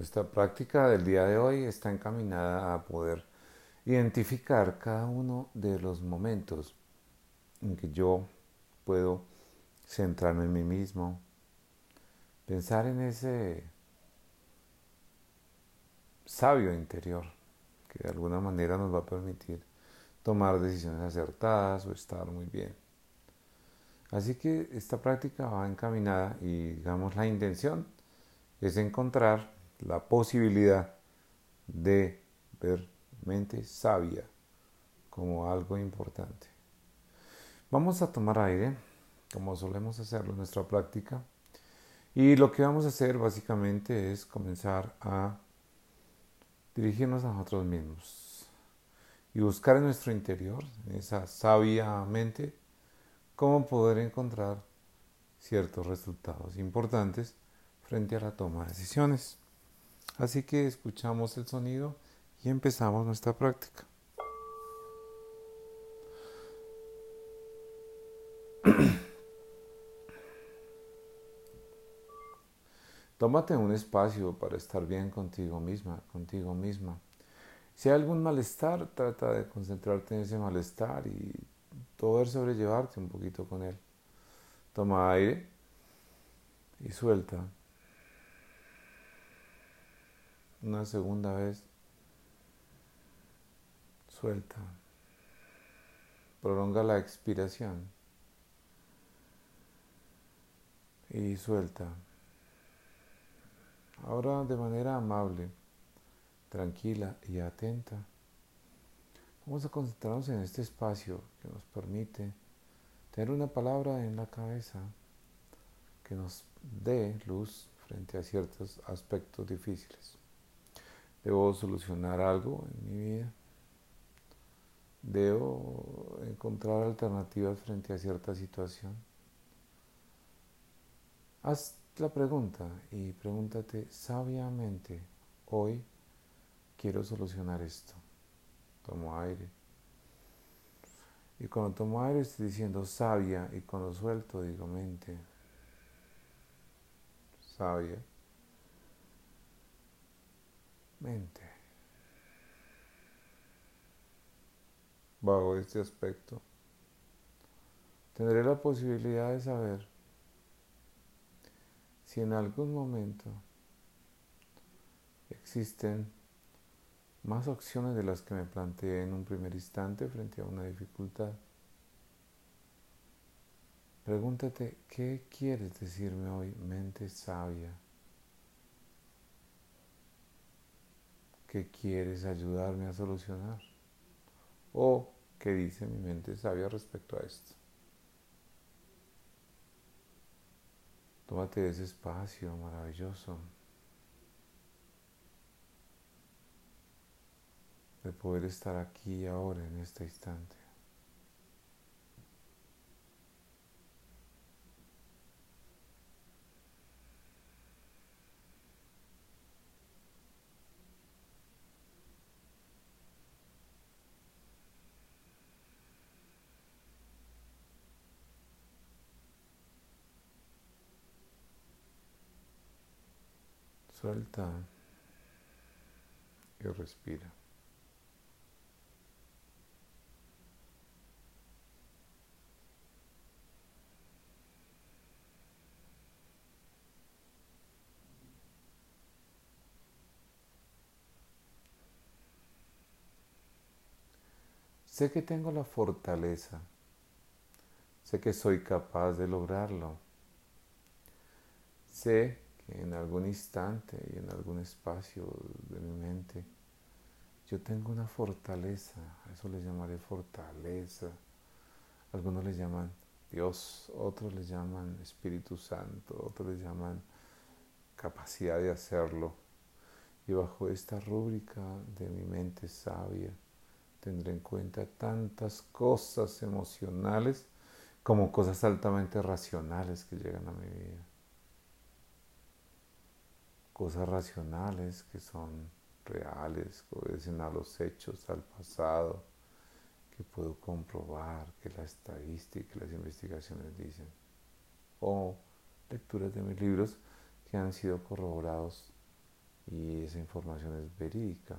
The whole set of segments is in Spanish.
Esta práctica del día de hoy está encaminada a poder identificar cada uno de los momentos en que yo puedo centrarme en mí mismo, pensar en ese sabio interior que de alguna manera nos va a permitir tomar decisiones acertadas o estar muy bien. Así que esta práctica va encaminada y digamos la intención es encontrar la posibilidad de ver mente sabia como algo importante. Vamos a tomar aire, como solemos hacerlo en nuestra práctica, y lo que vamos a hacer básicamente es comenzar a dirigirnos a nosotros mismos y buscar en nuestro interior, en esa sabia mente, cómo poder encontrar ciertos resultados importantes frente a la toma de decisiones. Así que escuchamos el sonido y empezamos nuestra práctica. Tómate un espacio para estar bien contigo misma, contigo misma. Si hay algún malestar, trata de concentrarte en ese malestar y poder sobrellevarte un poquito con él. Toma aire y suelta. Una segunda vez. Suelta. Prolonga la expiración. Y suelta. Ahora de manera amable, tranquila y atenta, vamos a concentrarnos en este espacio que nos permite tener una palabra en la cabeza que nos dé luz frente a ciertos aspectos difíciles. Debo solucionar algo en mi vida. Debo encontrar alternativas frente a cierta situación. Haz la pregunta y pregúntate sabiamente, hoy quiero solucionar esto. Tomo aire. Y cuando tomo aire estoy diciendo sabia y cuando suelto digo mente. Sabia. Mente. Bajo este aspecto, tendré la posibilidad de saber si en algún momento existen más opciones de las que me planteé en un primer instante frente a una dificultad. Pregúntate, ¿qué quieres decirme hoy, mente sabia? ¿Qué quieres ayudarme a solucionar? ¿O qué dice mi mente sabia respecto a esto? Tómate ese espacio maravilloso de poder estar aquí ahora en este instante. Suelta y respira. Sé que tengo la fortaleza, sé que soy capaz de lograrlo, sé en algún instante y en algún espacio de mi mente yo tengo una fortaleza, a eso le llamaré fortaleza. Algunos le llaman Dios, otros le llaman Espíritu Santo, otros le llaman capacidad de hacerlo. Y bajo esta rúbrica de mi mente sabia tendré en cuenta tantas cosas emocionales como cosas altamente racionales que llegan a mi vida cosas racionales que son reales, que obedecen a los hechos, al pasado, que puedo comprobar, que la estadística las investigaciones dicen, o lecturas de mis libros que han sido corroborados y esa información es verídica.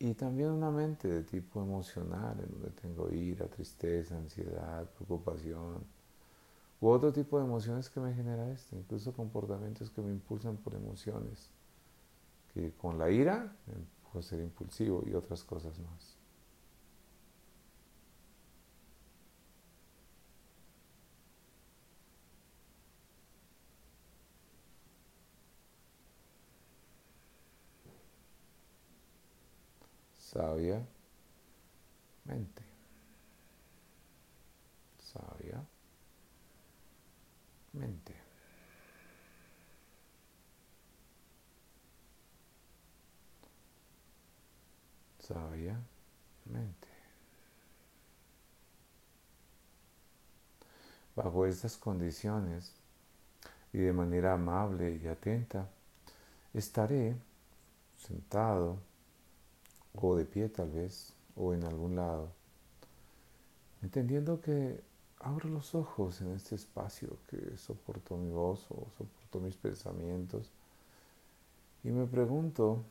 Y también una mente de tipo emocional, en donde tengo ira, tristeza, ansiedad, preocupación, u otro tipo de emociones que me genera esto, incluso comportamientos que me impulsan por emociones, que con la ira puedo ser impulsivo y otras cosas más. sabia mente. Sabia mente. Sabia mente. Bajo estas condiciones y de manera amable y atenta, estaré sentado o de pie tal vez, o en algún lado, entendiendo que abro los ojos en este espacio que soportó mi voz o soportó mis pensamientos y me pregunto,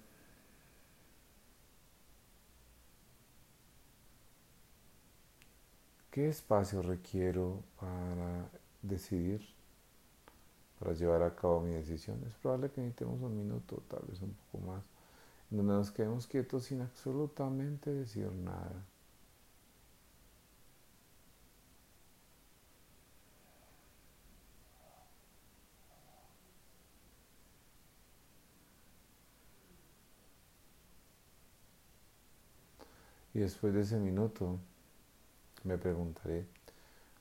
¿qué espacio requiero para decidir, para llevar a cabo mi decisión? Es probable que necesitemos un minuto, tal vez un poco más donde nos quedemos quietos sin absolutamente decir nada. Y después de ese minuto me preguntaré,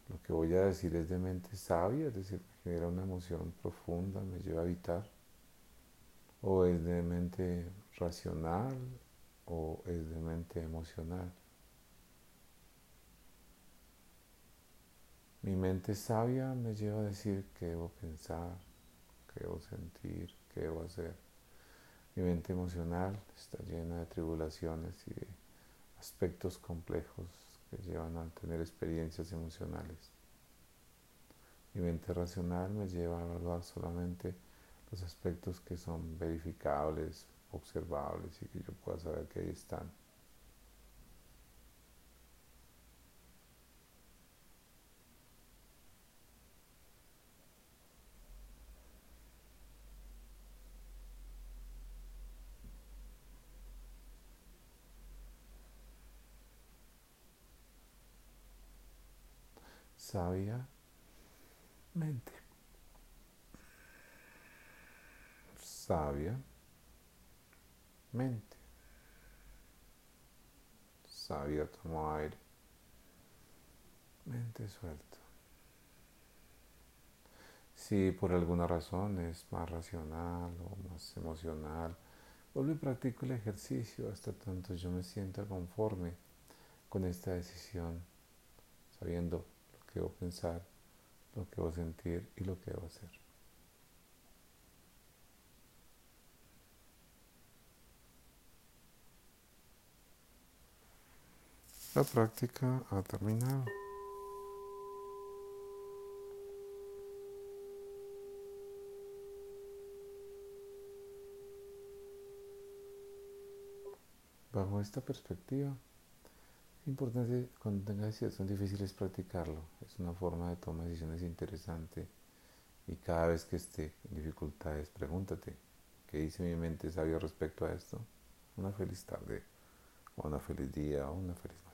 ¿lo que voy a decir es de mente sabia? Es decir, me genera una emoción profunda, me lleva a habitar. ¿O es de mente racional o es de mente emocional. Mi mente sabia me lleva a decir qué debo pensar, qué debo sentir, qué debo hacer. Mi mente emocional está llena de tribulaciones y de aspectos complejos que llevan a tener experiencias emocionales. Mi mente racional me lleva a evaluar solamente los aspectos que son verificables, observables y que yo pueda saber que ahí están. Sabia mente. Sabia mente. Sabia tomó aire. Mente suelta. Si por alguna razón es más racional o más emocional, vuelvo y practico el ejercicio hasta tanto yo me sienta conforme con esta decisión, sabiendo que debo pensar, lo que debo sentir y lo que debo hacer. La práctica ha terminado. Bajo esta perspectiva, importante cuando tengas decisiones difíciles practicarlo. Es una forma de tomar decisiones interesante y cada vez que esté en dificultades, pregúntate, ¿qué dice mi mente sabio respecto a esto? Una feliz tarde, o una feliz día, o una feliz noche.